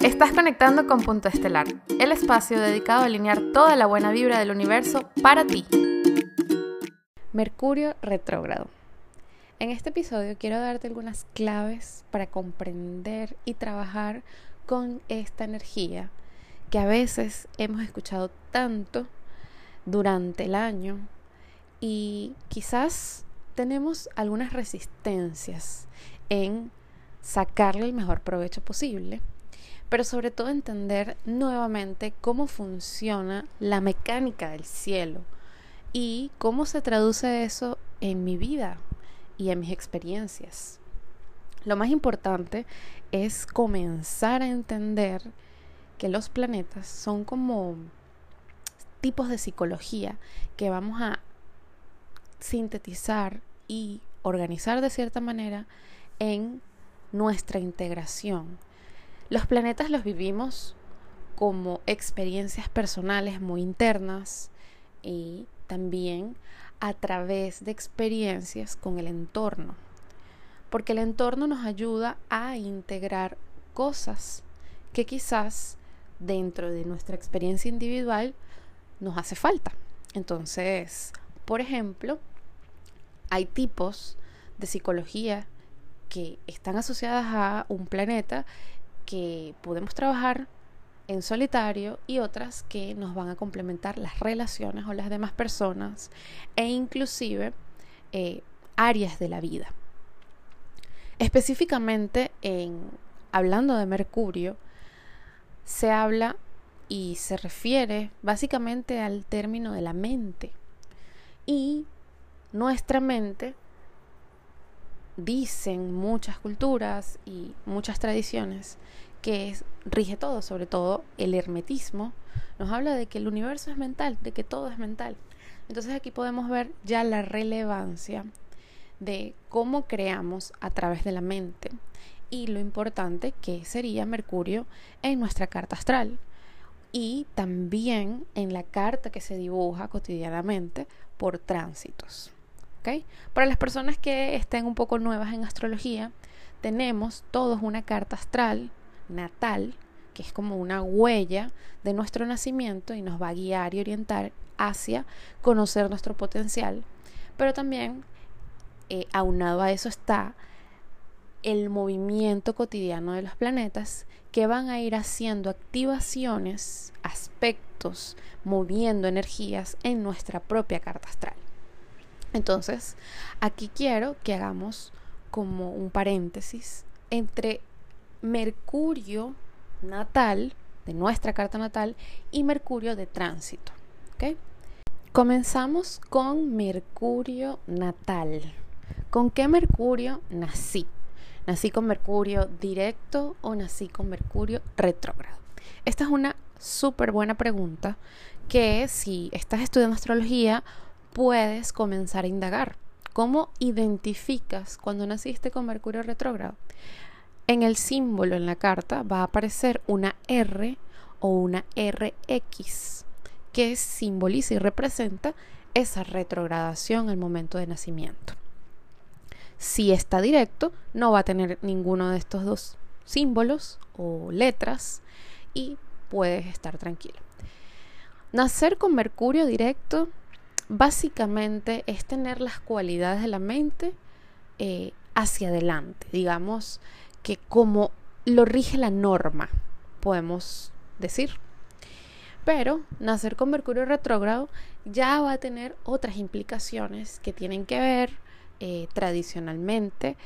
Estás conectando con Punto Estelar, el espacio dedicado a alinear toda la buena vibra del universo para ti. Mercurio retrógrado. En este episodio quiero darte algunas claves para comprender y trabajar con esta energía que a veces hemos escuchado tanto durante el año y quizás tenemos algunas resistencias en sacarle el mejor provecho posible pero sobre todo entender nuevamente cómo funciona la mecánica del cielo y cómo se traduce eso en mi vida y en mis experiencias. Lo más importante es comenzar a entender que los planetas son como tipos de psicología que vamos a sintetizar y organizar de cierta manera en nuestra integración los planetas los vivimos como experiencias personales muy internas y también a través de experiencias con el entorno. Porque el entorno nos ayuda a integrar cosas que quizás dentro de nuestra experiencia individual nos hace falta. Entonces, por ejemplo, hay tipos de psicología que están asociadas a un planeta que podemos trabajar en solitario y otras que nos van a complementar las relaciones o las demás personas e inclusive eh, áreas de la vida. Específicamente en hablando de Mercurio, se habla y se refiere básicamente al término de la mente. Y nuestra mente, dicen muchas culturas y muchas tradiciones, que rige todo, sobre todo el hermetismo, nos habla de que el universo es mental, de que todo es mental. Entonces aquí podemos ver ya la relevancia de cómo creamos a través de la mente y lo importante que sería Mercurio en nuestra carta astral y también en la carta que se dibuja cotidianamente por tránsitos. Para las personas que estén un poco nuevas en astrología, tenemos todos una carta astral natal, que es como una huella de nuestro nacimiento y nos va a guiar y orientar hacia conocer nuestro potencial, pero también eh, aunado a eso está el movimiento cotidiano de los planetas que van a ir haciendo activaciones, aspectos, moviendo energías en nuestra propia carta astral. Entonces, aquí quiero que hagamos como un paréntesis entre Mercurio natal, de nuestra carta natal, y Mercurio de tránsito. Comenzamos con Mercurio natal. ¿Con qué Mercurio nací? ¿Nací con Mercurio directo o nací con Mercurio retrógrado? Esta es una súper buena pregunta que si estás estudiando astrología puedes comenzar a indagar. ¿Cómo identificas cuando naciste con Mercurio retrógrado? En el símbolo en la carta va a aparecer una R o una RX que simboliza y representa esa retrogradación al momento de nacimiento. Si está directo, no va a tener ninguno de estos dos símbolos o letras y puedes estar tranquilo. Nacer con Mercurio directo básicamente es tener las cualidades de la mente eh, hacia adelante, digamos, que como lo rige la norma, podemos decir. Pero nacer con Mercurio retrógrado ya va a tener otras implicaciones que tienen que ver eh, tradicionalmente,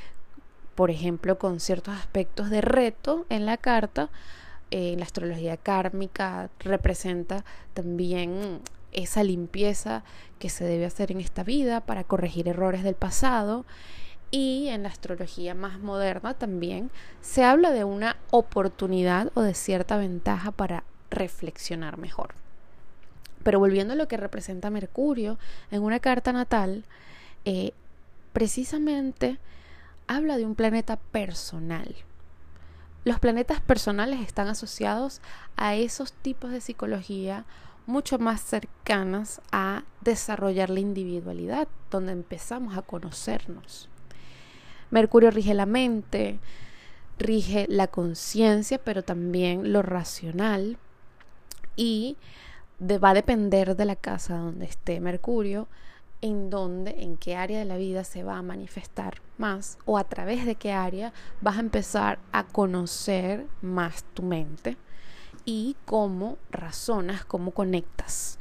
por ejemplo, con ciertos aspectos de reto en la carta. Eh, la astrología kármica representa también esa limpieza que se debe hacer en esta vida para corregir errores del pasado y en la astrología más moderna también se habla de una oportunidad o de cierta ventaja para reflexionar mejor. Pero volviendo a lo que representa Mercurio en una carta natal, eh, precisamente habla de un planeta personal. Los planetas personales están asociados a esos tipos de psicología mucho más cercanas a desarrollar la individualidad, donde empezamos a conocernos. Mercurio rige la mente, rige la conciencia, pero también lo racional y va a depender de la casa donde esté Mercurio, en dónde, en qué área de la vida se va a manifestar más o a través de qué área vas a empezar a conocer más tu mente y cómo razonas, cómo conectas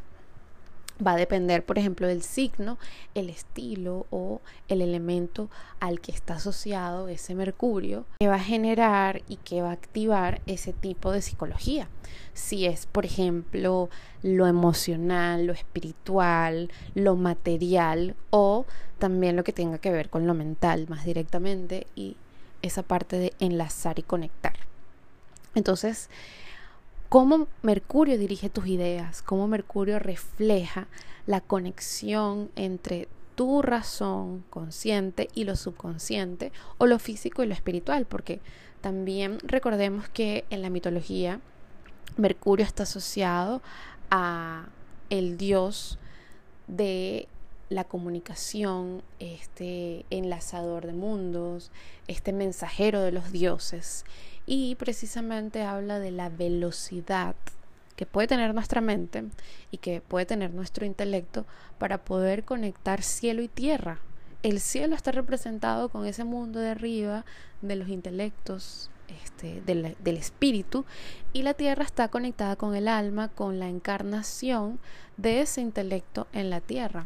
va a depender, por ejemplo, del signo, el estilo o el elemento al que está asociado ese Mercurio, que va a generar y que va a activar ese tipo de psicología. Si es, por ejemplo, lo emocional, lo espiritual, lo material o también lo que tenga que ver con lo mental más directamente y esa parte de enlazar y conectar. Entonces, cómo Mercurio dirige tus ideas, cómo Mercurio refleja la conexión entre tu razón consciente y lo subconsciente o lo físico y lo espiritual, porque también recordemos que en la mitología Mercurio está asociado a el dios de la comunicación, este enlazador de mundos, este mensajero de los dioses y precisamente habla de la velocidad que puede tener nuestra mente y que puede tener nuestro intelecto para poder conectar cielo y tierra. El cielo está representado con ese mundo de arriba de los intelectos, este, del, del, espíritu, y la tierra está conectada con el alma, con la encarnación de ese intelecto en la tierra.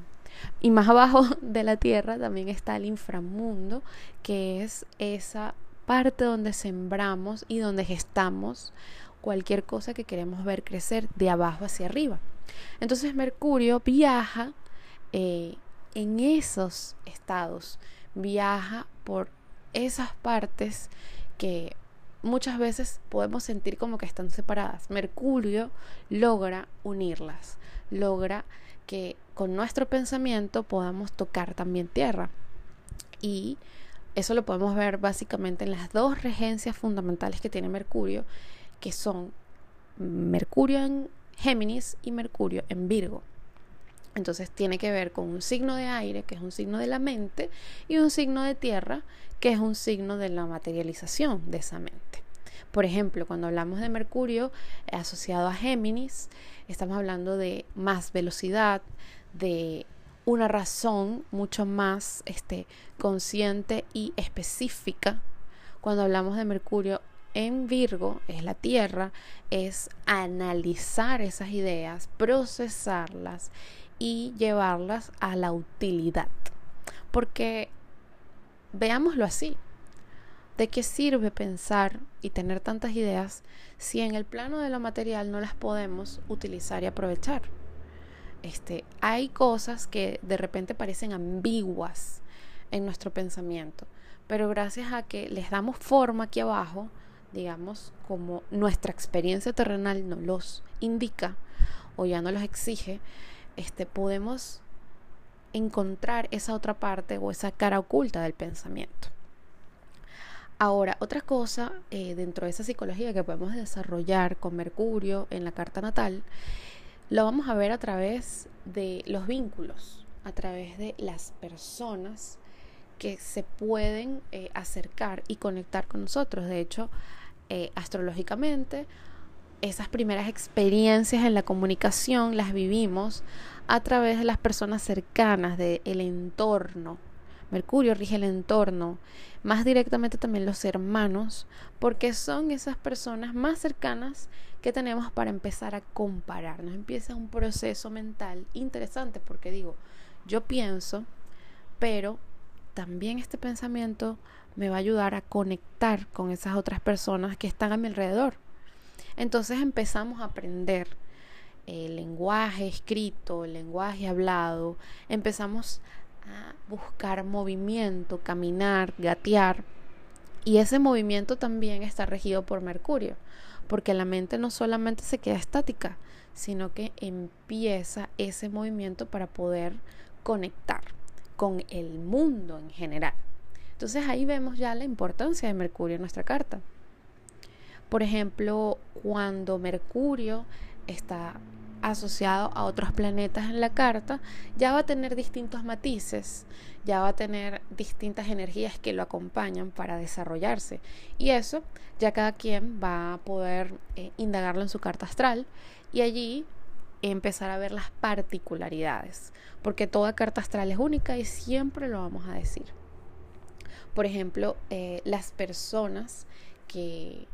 Y más abajo de la tierra también está el inframundo, que es esa parte donde sembramos y donde gestamos cualquier cosa que queremos ver crecer de abajo hacia arriba. Entonces Mercurio viaja eh, en esos estados, viaja por esas partes que muchas veces podemos sentir como que están separadas. Mercurio logra unirlas, logra que con nuestro pensamiento podamos tocar también tierra. Y eso lo podemos ver básicamente en las dos regencias fundamentales que tiene Mercurio, que son Mercurio en Géminis y Mercurio en Virgo. Entonces tiene que ver con un signo de aire, que es un signo de la mente, y un signo de tierra, que es un signo de la materialización de esa mente. Por ejemplo, cuando hablamos de Mercurio asociado a Géminis, estamos hablando de más velocidad, de una razón mucho más este, consciente y específica. Cuando hablamos de Mercurio en Virgo, es la Tierra, es analizar esas ideas, procesarlas y llevarlas a la utilidad. Porque veámoslo así, ¿de qué sirve pensar y tener tantas ideas si en el plano de lo material no las podemos utilizar y aprovechar? Este, hay cosas que de repente parecen ambiguas en nuestro pensamiento, pero gracias a que les damos forma aquí abajo, digamos, como nuestra experiencia terrenal nos los indica o ya no los exige, este, podemos encontrar esa otra parte o esa cara oculta del pensamiento. Ahora, otra cosa eh, dentro de esa psicología que podemos desarrollar con Mercurio en la carta natal lo vamos a ver a través de los vínculos, a través de las personas que se pueden eh, acercar y conectar con nosotros. De hecho, eh, astrológicamente, esas primeras experiencias en la comunicación las vivimos a través de las personas cercanas, del entorno. Mercurio rige el entorno, más directamente también los hermanos, porque son esas personas más cercanas que tenemos para empezar a comparar. Nos empieza un proceso mental interesante porque digo, yo pienso, pero también este pensamiento me va a ayudar a conectar con esas otras personas que están a mi alrededor. Entonces empezamos a aprender el lenguaje escrito, el lenguaje hablado, empezamos buscar movimiento, caminar, gatear. Y ese movimiento también está regido por Mercurio porque la mente no solamente se queda estática, sino que empieza ese movimiento para poder conectar con el mundo en general. Entonces ahí vemos ya la importancia de Mercurio en nuestra carta. Por ejemplo, cuando Mercurio está asociado a otros planetas en la carta, ya va a tener distintos matices, ya va a tener distintas energías que lo acompañan para desarrollarse. Y eso ya cada quien va a poder eh, indagarlo en su carta astral y allí empezar a ver las particularidades, porque toda carta astral es única y siempre lo vamos a decir. Por ejemplo, eh, las personas que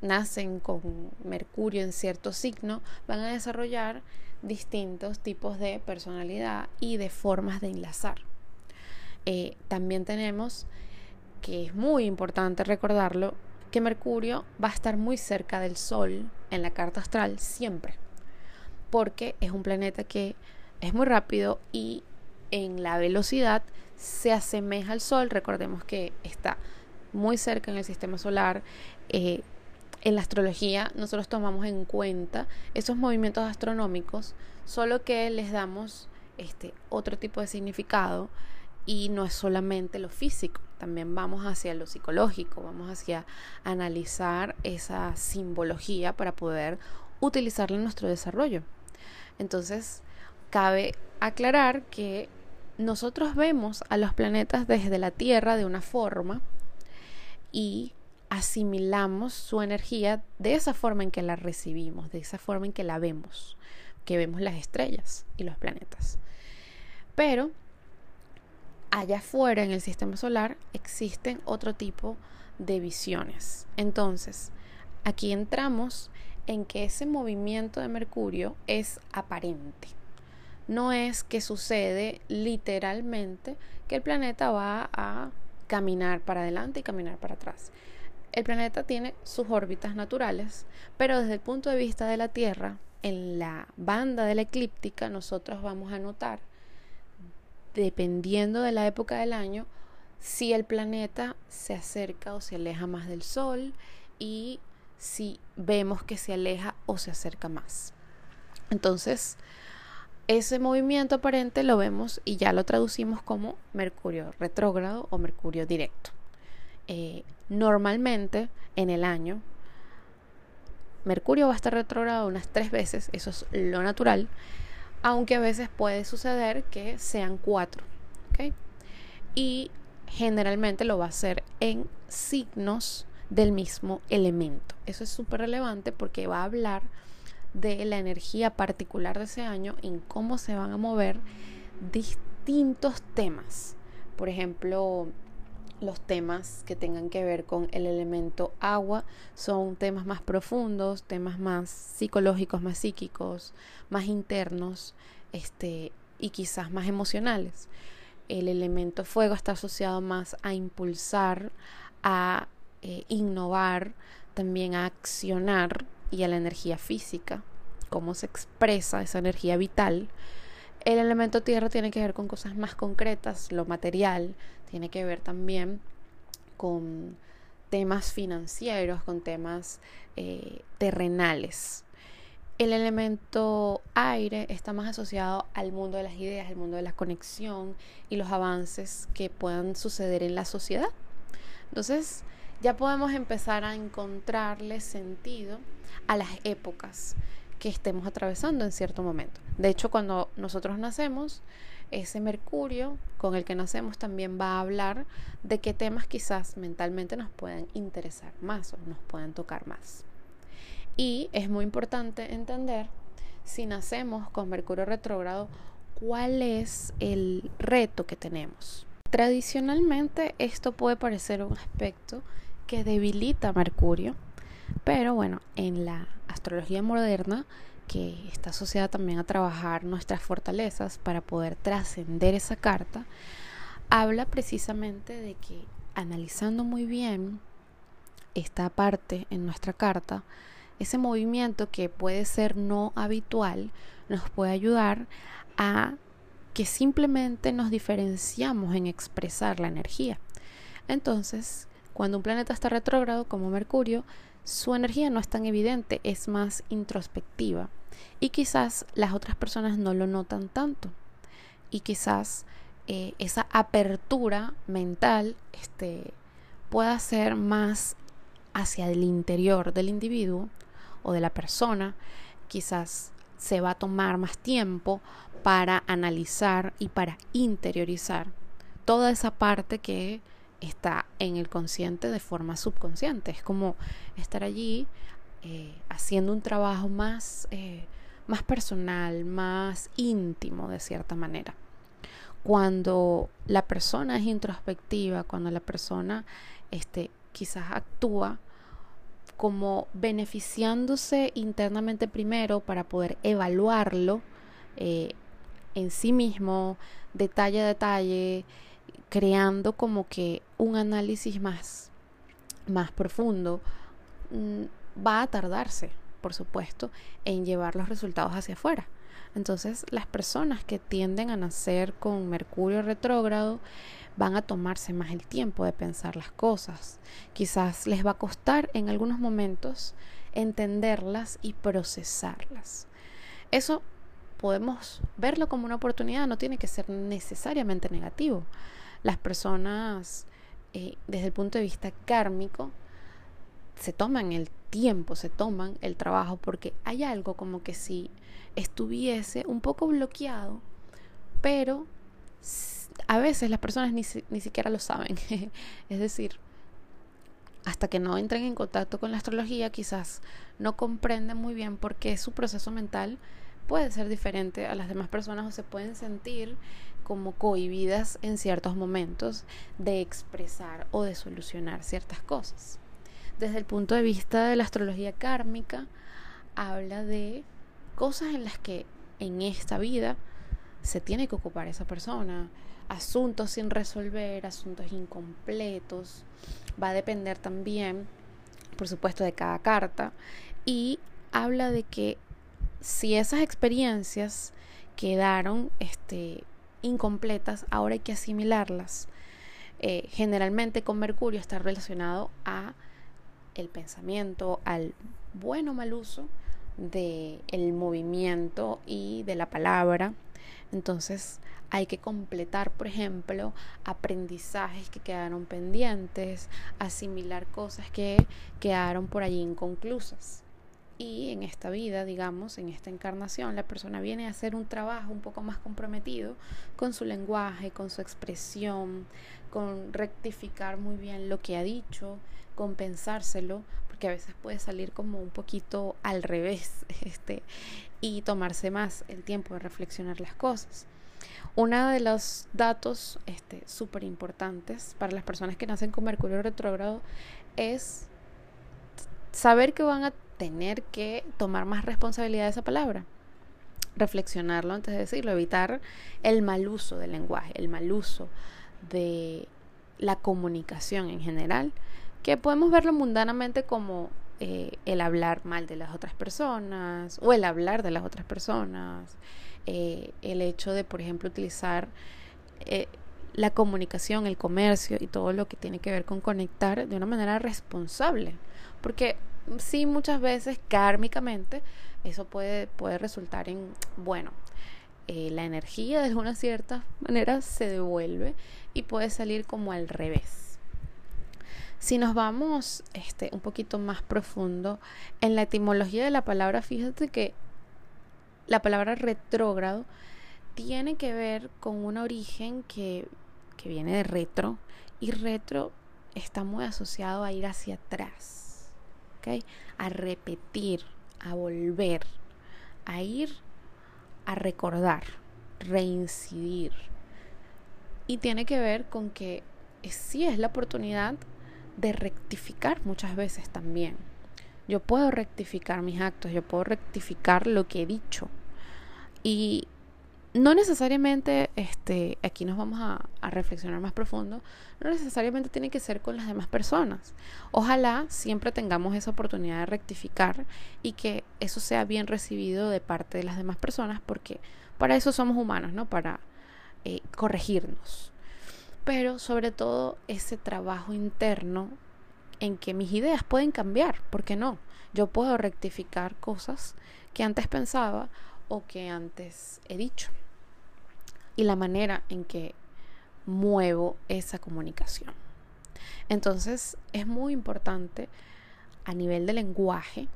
nacen con Mercurio en cierto signo van a desarrollar distintos tipos de personalidad y de formas de enlazar. Eh, también tenemos, que es muy importante recordarlo, que Mercurio va a estar muy cerca del Sol en la carta astral siempre, porque es un planeta que es muy rápido y en la velocidad se asemeja al Sol. Recordemos que está muy cerca en el sistema solar. Eh, en la astrología nosotros tomamos en cuenta esos movimientos astronómicos, solo que les damos este otro tipo de significado y no es solamente lo físico, también vamos hacia lo psicológico, vamos hacia analizar esa simbología para poder utilizarla en nuestro desarrollo. Entonces, cabe aclarar que nosotros vemos a los planetas desde la Tierra de una forma y asimilamos su energía de esa forma en que la recibimos, de esa forma en que la vemos, que vemos las estrellas y los planetas. Pero allá afuera en el sistema solar existen otro tipo de visiones. Entonces, aquí entramos en que ese movimiento de Mercurio es aparente. No es que sucede literalmente que el planeta va a caminar para adelante y caminar para atrás. El planeta tiene sus órbitas naturales, pero desde el punto de vista de la Tierra, en la banda de la eclíptica, nosotros vamos a notar dependiendo de la época del año, si el planeta se acerca o se aleja más del Sol y si vemos que se aleja o se acerca más. Entonces, ese movimiento aparente lo vemos y ya lo traducimos como Mercurio retrógrado o Mercurio directo. Eh, normalmente en el año, Mercurio va a estar retrógrado unas tres veces, eso es lo natural, aunque a veces puede suceder que sean cuatro. Y generalmente lo va a hacer en signos del mismo elemento. Eso es súper relevante porque va a hablar de la energía particular de ese año, en cómo se van a mover distintos temas. Por ejemplo, los temas que tengan que ver con el elemento agua son temas más profundos, temas más psicológicos, más psíquicos, más internos, este, y quizás más emocionales. El elemento fuego está asociado más a impulsar, a eh, innovar, también a accionar y a la energía física, cómo se expresa esa energía vital. El elemento tierra tiene que ver con cosas más concretas, lo material, tiene que ver también con temas financieros, con temas eh, terrenales. El elemento aire está más asociado al mundo de las ideas, al mundo de la conexión y los avances que puedan suceder en la sociedad. Entonces, ya podemos empezar a encontrarle sentido a las épocas que estemos atravesando en cierto momento. De hecho, cuando nosotros nacemos, ese Mercurio con el que nacemos también va a hablar de qué temas quizás mentalmente nos puedan interesar más o nos puedan tocar más. Y es muy importante entender si nacemos con Mercurio retrógrado, cuál es el reto que tenemos. Tradicionalmente esto puede parecer un aspecto que debilita Mercurio, pero bueno, en la astrología moderna, que está asociada también a trabajar nuestras fortalezas para poder trascender esa carta, habla precisamente de que analizando muy bien esta parte en nuestra carta, ese movimiento que puede ser no habitual nos puede ayudar a que simplemente nos diferenciamos en expresar la energía. Entonces, cuando un planeta está retrógrado como Mercurio, su energía no es tan evidente, es más introspectiva. Y quizás las otras personas no lo notan tanto. Y quizás eh, esa apertura mental este, pueda ser más hacia el interior del individuo o de la persona. Quizás se va a tomar más tiempo para analizar y para interiorizar toda esa parte que está en el consciente de forma subconsciente. Es como estar allí eh, haciendo un trabajo más, eh, más personal, más íntimo de cierta manera. Cuando la persona es introspectiva, cuando la persona este, quizás actúa como beneficiándose internamente primero para poder evaluarlo eh, en sí mismo, detalle a detalle, creando como que un análisis más, más profundo, mm, va a tardarse, por supuesto, en llevar los resultados hacia afuera. Entonces, las personas que tienden a nacer con Mercurio retrógrado van a tomarse más el tiempo de pensar las cosas. Quizás les va a costar en algunos momentos entenderlas y procesarlas. Eso podemos verlo como una oportunidad, no tiene que ser necesariamente negativo. Las personas, eh, desde el punto de vista kármico, se toman el tiempo, se toman el trabajo, porque hay algo como que si estuviese un poco bloqueado, pero a veces las personas ni, ni siquiera lo saben. es decir, hasta que no entren en contacto con la astrología, quizás no comprenden muy bien por qué su proceso mental puede ser diferente a las demás personas o se pueden sentir como cohibidas en ciertos momentos de expresar o de solucionar ciertas cosas. Desde el punto de vista de la astrología kármica, habla de cosas en las que en esta vida se tiene que ocupar esa persona, asuntos sin resolver, asuntos incompletos, va a depender también, por supuesto, de cada carta, y habla de que si esas experiencias quedaron este, incompletas, ahora hay que asimilarlas. Eh, generalmente con Mercurio está relacionado a el pensamiento, al buen o mal uso del el movimiento y de la palabra. Entonces hay que completar, por ejemplo, aprendizajes que quedaron pendientes, asimilar cosas que quedaron por allí inconclusas. Y en esta vida, digamos, en esta encarnación, la persona viene a hacer un trabajo un poco más comprometido con su lenguaje, con su expresión, con rectificar muy bien lo que ha dicho, con pensárselo, porque a veces puede salir como un poquito al revés, este, y tomarse más el tiempo de reflexionar las cosas. Uno de los datos este, súper importantes para las personas que nacen con Mercurio retrógrado es saber que van a tener que tomar más responsabilidad de esa palabra. Reflexionarlo antes de decirlo, evitar el mal uso del lenguaje, el mal uso de la comunicación en general, que podemos verlo mundanamente como eh, el hablar mal de las otras personas o el hablar de las otras personas, eh, el hecho de, por ejemplo, utilizar eh, la comunicación, el comercio y todo lo que tiene que ver con conectar de una manera responsable, porque sí muchas veces kármicamente eso puede, puede resultar en, bueno, eh, la energía de alguna cierta manera se devuelve y puede salir como al revés. Si nos vamos este, un poquito más profundo en la etimología de la palabra, fíjate que la palabra retrógrado tiene que ver con un origen que, que viene de retro y retro está muy asociado a ir hacia atrás a repetir, a volver, a ir a recordar, reincidir. Y tiene que ver con que sí es la oportunidad de rectificar muchas veces también. Yo puedo rectificar mis actos, yo puedo rectificar lo que he dicho. Y no necesariamente, este, aquí nos vamos a, reflexionar más profundo, no necesariamente tiene que ser con las demás personas. Ojalá siempre tengamos esa oportunidad de rectificar y que eso sea bien recibido de parte de las demás personas, porque para eso somos humanos, ¿no? Para eh, corregirnos. Pero sobre todo ese trabajo interno en que mis ideas pueden cambiar, ¿por qué no? Yo puedo rectificar cosas que antes pensaba o que antes he dicho y la manera en que muevo esa comunicación. Entonces es muy importante a nivel de lenguaje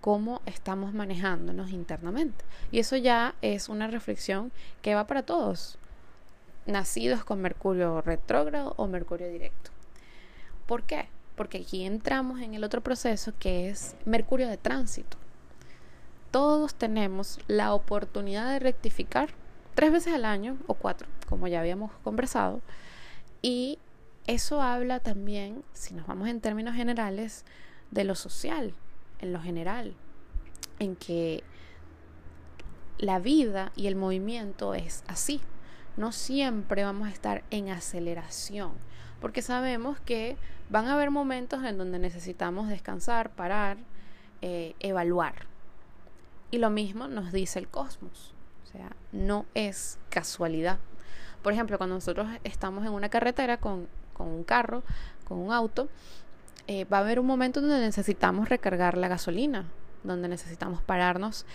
cómo estamos manejándonos internamente. Y eso ya es una reflexión que va para todos, nacidos con Mercurio retrógrado o Mercurio directo. ¿Por qué? Porque aquí entramos en el otro proceso que es Mercurio de tránsito. Todos tenemos la oportunidad de rectificar tres veces al año o cuatro, como ya habíamos conversado. Y eso habla también, si nos vamos en términos generales, de lo social, en lo general, en que la vida y el movimiento es así. No siempre vamos a estar en aceleración, porque sabemos que van a haber momentos en donde necesitamos descansar, parar, eh, evaluar. Y lo mismo nos dice el cosmos. O sea, no es casualidad. Por ejemplo, cuando nosotros estamos en una carretera con, un carro, con un auto, eh, va a haber un momento donde necesitamos recargar la gasolina, donde necesitamos pararnos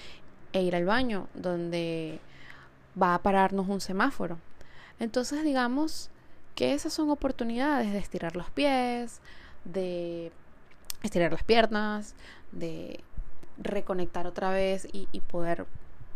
e ir al baño, donde va a pararnos un semáforo. Entonces digamos que esas son oportunidades de estirar los pies, de estirar las piernas, de reconectar otra vez y poder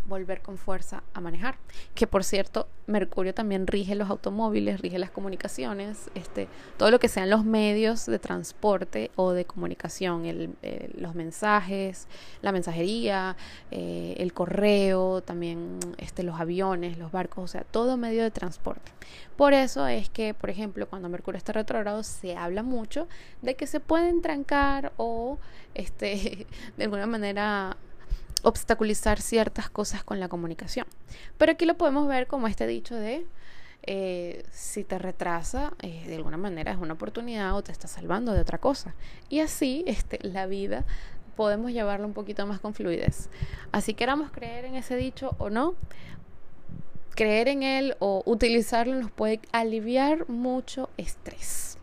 volver con fuerza a manejar. Que por cierto, Mercurio también rige los automóviles, rige las comunicaciones, este, todo lo que sean los medios de transporte o de comunicación, el, los mensajes, la mensajería, eh, el correo, también este, los aviones, los barcos, o sea, todo medio de transporte. Por eso es que, por ejemplo, cuando Mercurio está retrogrado, se habla mucho de que se pueden trancar o este, de alguna manera obstaculizar ciertas cosas con la comunicación. Pero aquí lo podemos ver como este dicho de eh, si te retrasa, eh, de alguna manera es una oportunidad o te está salvando de otra cosa. Y así este, la vida podemos llevarlo un poquito más con fluidez. Así queramos creer en ese dicho o no, creer en él o utilizarlo nos puede aliviar mucho estrés.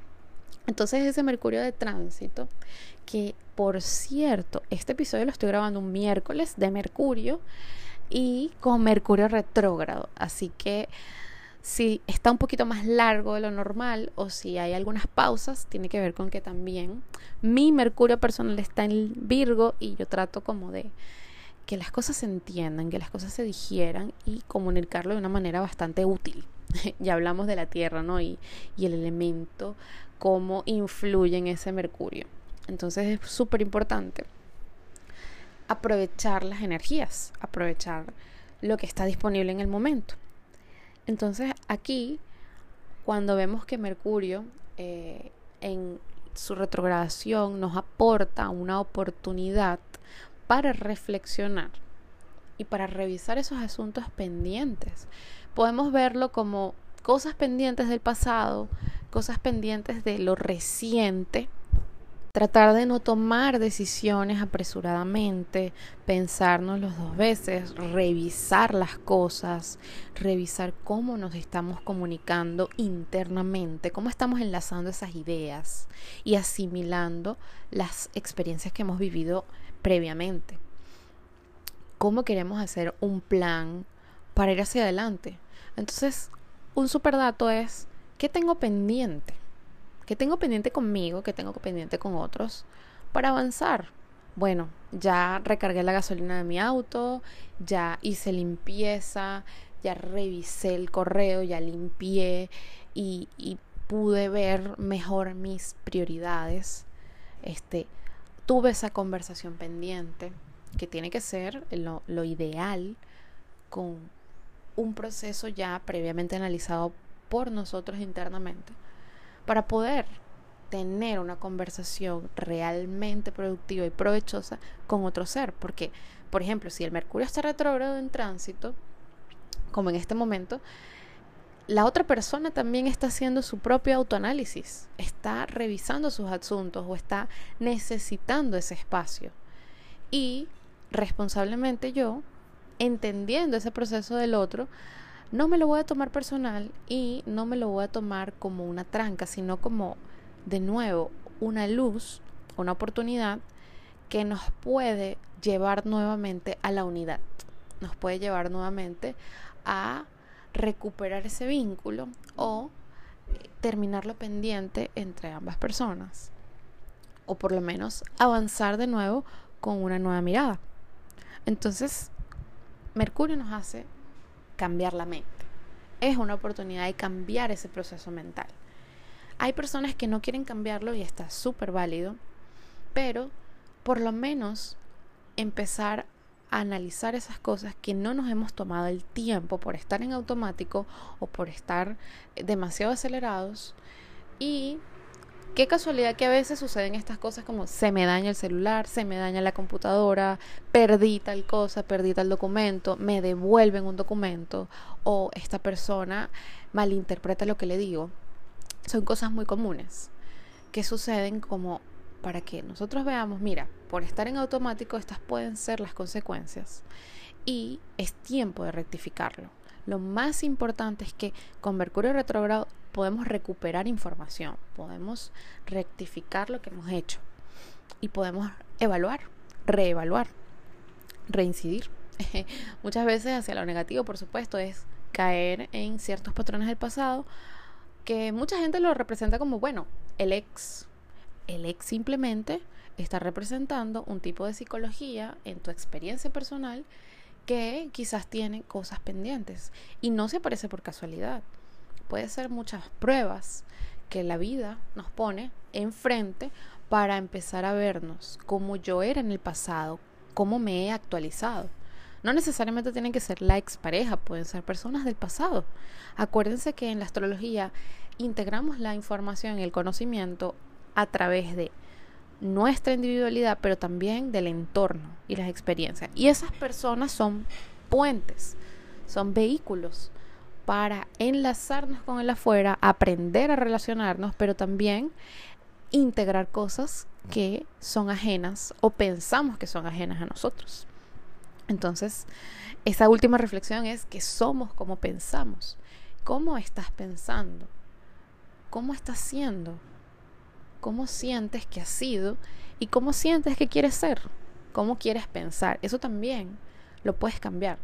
Entonces ese Mercurio de tránsito que por cierto, este episodio lo estoy grabando un miércoles de Mercurio y con Mercurio retrógrado. Así que si está un poquito más largo de lo normal o si hay algunas pausas, tiene que ver con que también mi Mercurio personal está en Virgo y yo trato como de que las cosas se entiendan, que las cosas se digieran y comunicarlo de una manera bastante útil. ya hablamos de la Tierra, ¿no? Y, y el elemento, cómo influye en ese Mercurio. Entonces es súper importante aprovechar las energías, aprovechar lo que está disponible en el momento. Entonces aquí, cuando vemos que Mercurio eh, en su retrogradación nos aporta una oportunidad para reflexionar y para revisar esos asuntos pendientes, podemos verlo como cosas pendientes del pasado, cosas pendientes de lo reciente Tratar de no tomar decisiones apresuradamente, pensarnos los dos veces, revisar las cosas, revisar cómo nos estamos comunicando internamente, cómo estamos enlazando esas ideas y asimilando las experiencias que hemos vivido previamente. Cómo queremos hacer un plan para ir hacia adelante. Entonces, un super dato es, ¿qué tengo pendiente? ¿Qué tengo pendiente conmigo? ¿Qué tengo pendiente con otros? Para avanzar. Bueno, ya recargué la gasolina de mi auto, ya hice limpieza, ya revisé el correo, ya limpié y, pude ver mejor mis prioridades. Este, tuve esa conversación pendiente, que tiene que ser lo, lo ideal con un proceso ya previamente analizado por nosotros internamente para poder tener una conversación realmente productiva y provechosa con otro ser. Porque, por ejemplo, si el Mercurio está retrógrado en tránsito, como en este momento, la otra persona también está haciendo su propio autoanálisis, está revisando sus asuntos o está necesitando ese espacio. Y responsablemente yo, entendiendo ese proceso del otro, no me lo voy a tomar personal y no me lo voy a tomar como una tranca, sino como, de nuevo, una luz, una oportunidad que nos puede llevar nuevamente a la unidad, nos puede llevar nuevamente a recuperar ese vínculo o terminar lo pendiente entre ambas personas o por lo menos avanzar de nuevo con una nueva mirada. Entonces, Mercurio nos hace cambiar la mente. Es una oportunidad de cambiar ese proceso mental. Hay personas que no quieren cambiarlo y está súper válido, pero por lo menos empezar a analizar esas cosas que no nos hemos tomado el tiempo por estar en automático o por estar demasiado acelerados y Qué casualidad que a veces suceden estas cosas como se me daña el celular, se me daña la computadora, perdí tal cosa, perdí tal documento, me devuelven un documento o esta persona malinterpreta lo que le digo. Son cosas muy comunes que suceden como para que nosotros veamos, mira, por estar en automático estas pueden ser las consecuencias y es tiempo de rectificarlo. Lo más importante es que con Mercurio retrógrado podemos recuperar información, podemos rectificar lo que hemos hecho y podemos evaluar, reevaluar, reincidir. Muchas veces hacia lo negativo, por supuesto, es caer en ciertos patrones del pasado que mucha gente lo representa como, bueno, el ex. El ex simplemente está representando un tipo de psicología en tu experiencia personal que quizás tiene cosas pendientes y no se aparece por casualidad puede ser muchas pruebas que la vida nos pone enfrente para empezar a vernos como yo era en el pasado, cómo me he actualizado. No necesariamente tienen que ser la expareja, pueden ser personas del pasado. Acuérdense que en la astrología integramos la información y el conocimiento a través de nuestra individualidad, pero también del entorno y las experiencias. Y esas personas son puentes, son vehículos para enlazarnos con el afuera, aprender a relacionarnos, pero también integrar cosas que son ajenas o pensamos que son ajenas a nosotros. Entonces, esa última reflexión es que somos como pensamos. ¿Cómo estás pensando? ¿Cómo estás siendo? ¿Cómo sientes que has sido? ¿Y cómo sientes que quieres ser? ¿Cómo quieres pensar? Eso también lo puedes cambiar.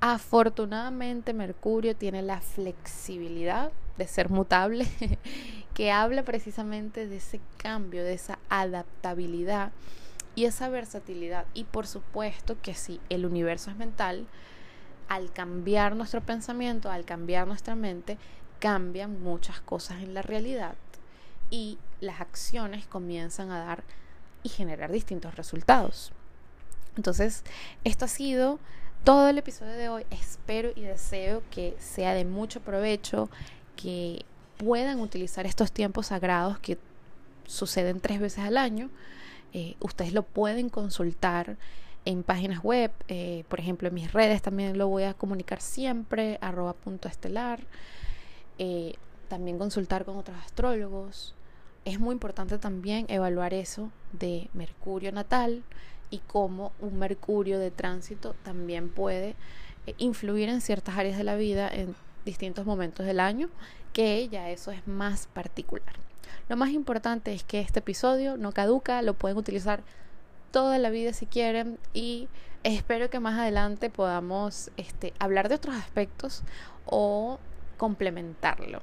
Afortunadamente Mercurio tiene la flexibilidad de ser mutable, que habla precisamente de ese cambio, de esa adaptabilidad y esa versatilidad. Y por supuesto que si el universo es mental, al cambiar nuestro pensamiento, al cambiar nuestra mente, cambian muchas cosas en la realidad y las acciones comienzan a dar y generar distintos resultados. Entonces, esto ha sido todo el episodio de hoy. Espero y deseo que sea de mucho provecho, que puedan utilizar estos tiempos sagrados que suceden tres veces al año. Eh, ustedes lo pueden consultar en páginas web, eh, por ejemplo en mis redes también lo voy a comunicar siempre, arroba punto estelar. Eh, también consultar con otros astrólogos. Es muy importante también evaluar eso de Mercurio natal, y cómo un mercurio de tránsito también puede eh, influir en ciertas áreas de la vida en distintos momentos del año, que ya eso es más particular. Lo más importante es que este episodio no caduca, lo pueden utilizar toda la vida si quieren y espero que más adelante podamos este, hablar de otros aspectos o complementarlo.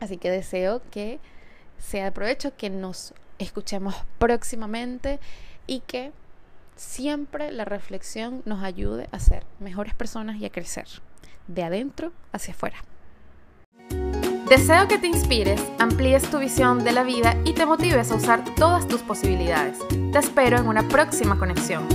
Así que deseo que sea de provecho, que nos escuchemos próximamente y que siempre la reflexión nos ayude a ser mejores personas y a crecer de adentro hacia afuera. Deseo que te inspires, amplíes tu visión de la vida y te motives a usar todas tus posibilidades. Te espero en una próxima conexión.